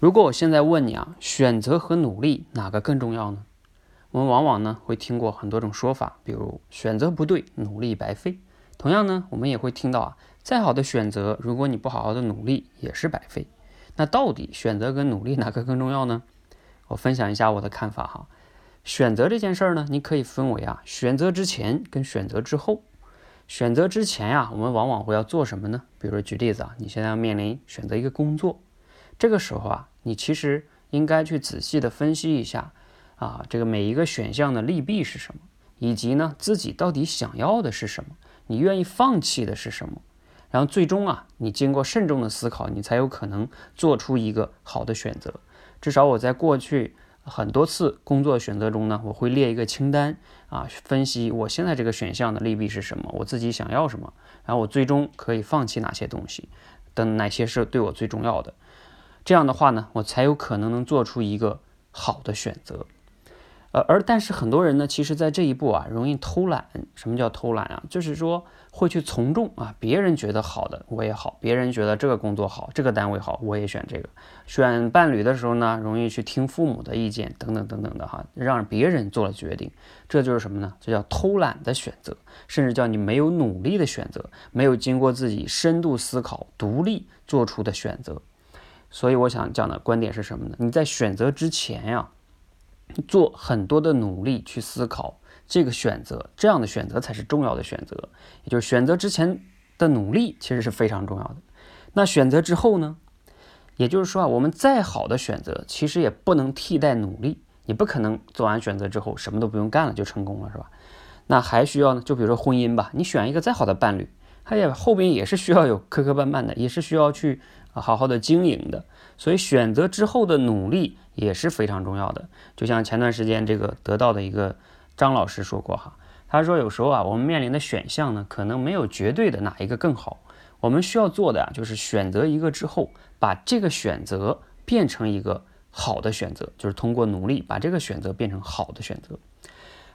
如果我现在问你啊，选择和努力哪个更重要呢？我们往往呢会听过很多种说法，比如选择不对，努力白费。同样呢，我们也会听到啊，再好的选择，如果你不好好的努力，也是白费。那到底选择跟努力哪个更重要呢？我分享一下我的看法哈。选择这件事儿呢，你可以分为啊，选择之前跟选择之后。选择之前呀，我们往往会要做什么呢？比如说举例子啊，你现在要面临选择一个工作，这个时候啊，你其实应该去仔细的分析一下啊，这个每一个选项的利弊是什么，以及呢自己到底想要的是什么，你愿意放弃的是什么，然后最终啊，你经过慎重的思考，你才有可能做出一个好的选择。至少我在过去。很多次工作选择中呢，我会列一个清单啊，分析我现在这个选项的利弊是什么，我自己想要什么，然后我最终可以放弃哪些东西，等哪些是对我最重要的。这样的话呢，我才有可能能做出一个好的选择。呃，而但是很多人呢，其实在这一步啊，容易偷懒。什么叫偷懒啊？就是说会去从众啊，别人觉得好的我也好，别人觉得这个工作好，这个单位好，我也选这个。选伴侣的时候呢，容易去听父母的意见，等等等等的哈，让别人做了决定。这就是什么呢？这叫偷懒的选择，甚至叫你没有努力的选择，没有经过自己深度思考、独立做出的选择。所以我想讲的观点是什么呢？你在选择之前呀。做很多的努力去思考这个选择，这样的选择才是重要的选择。也就是选择之前的努力其实是非常重要的。那选择之后呢？也就是说啊，我们再好的选择其实也不能替代努力。你不可能做完选择之后什么都不用干了就成功了，是吧？那还需要呢？就比如说婚姻吧，你选一个再好的伴侣，他也后边也是需要有磕磕绊绊的，也是需要去好好的经营的。所以选择之后的努力。也是非常重要的，就像前段时间这个得到的一个张老师说过哈，他说有时候啊，我们面临的选项呢，可能没有绝对的哪一个更好，我们需要做的啊，就是选择一个之后，把这个选择变成一个好的选择，就是通过努力把这个选择变成好的选择。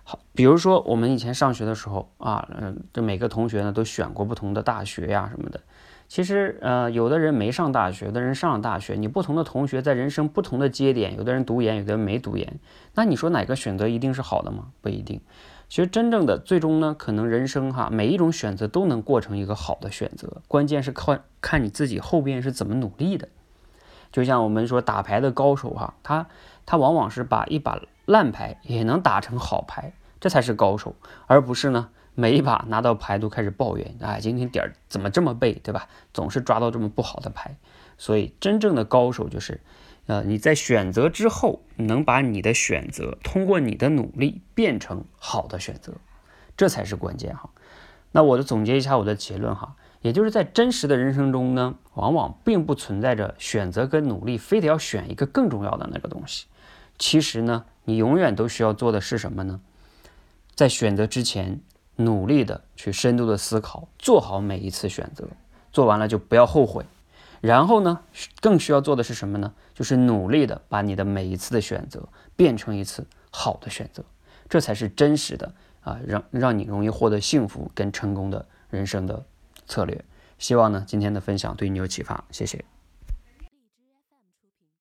好，比如说我们以前上学的时候啊，嗯，这每个同学呢都选过不同的大学呀什么的。其实，呃，有的人没上大学，有的人上了大学。你不同的同学在人生不同的节点，有的人读研，有的人没读研。那你说哪个选择一定是好的吗？不一定。其实真正的最终呢，可能人生哈，每一种选择都能过成一个好的选择。关键是靠看你自己后边是怎么努力的。就像我们说打牌的高手哈，他他往往是把一把烂牌也能打成好牌，这才是高手，而不是呢。每一把拿到牌都开始抱怨，哎，今天点儿怎么这么背，对吧？总是抓到这么不好的牌。所以真正的高手就是，呃，你在选择之后能把你的选择通过你的努力变成好的选择，这才是关键哈。那我就总结一下我的结论哈，也就是在真实的人生中呢，往往并不存在着选择跟努力非得要选一个更重要的那个东西。其实呢，你永远都需要做的是什么呢？在选择之前。努力的去深度的思考，做好每一次选择，做完了就不要后悔。然后呢，更需要做的是什么呢？就是努力的把你的每一次的选择变成一次好的选择，这才是真实的啊，让让你容易获得幸福跟成功的人生的策略。希望呢，今天的分享对你有启发，谢谢。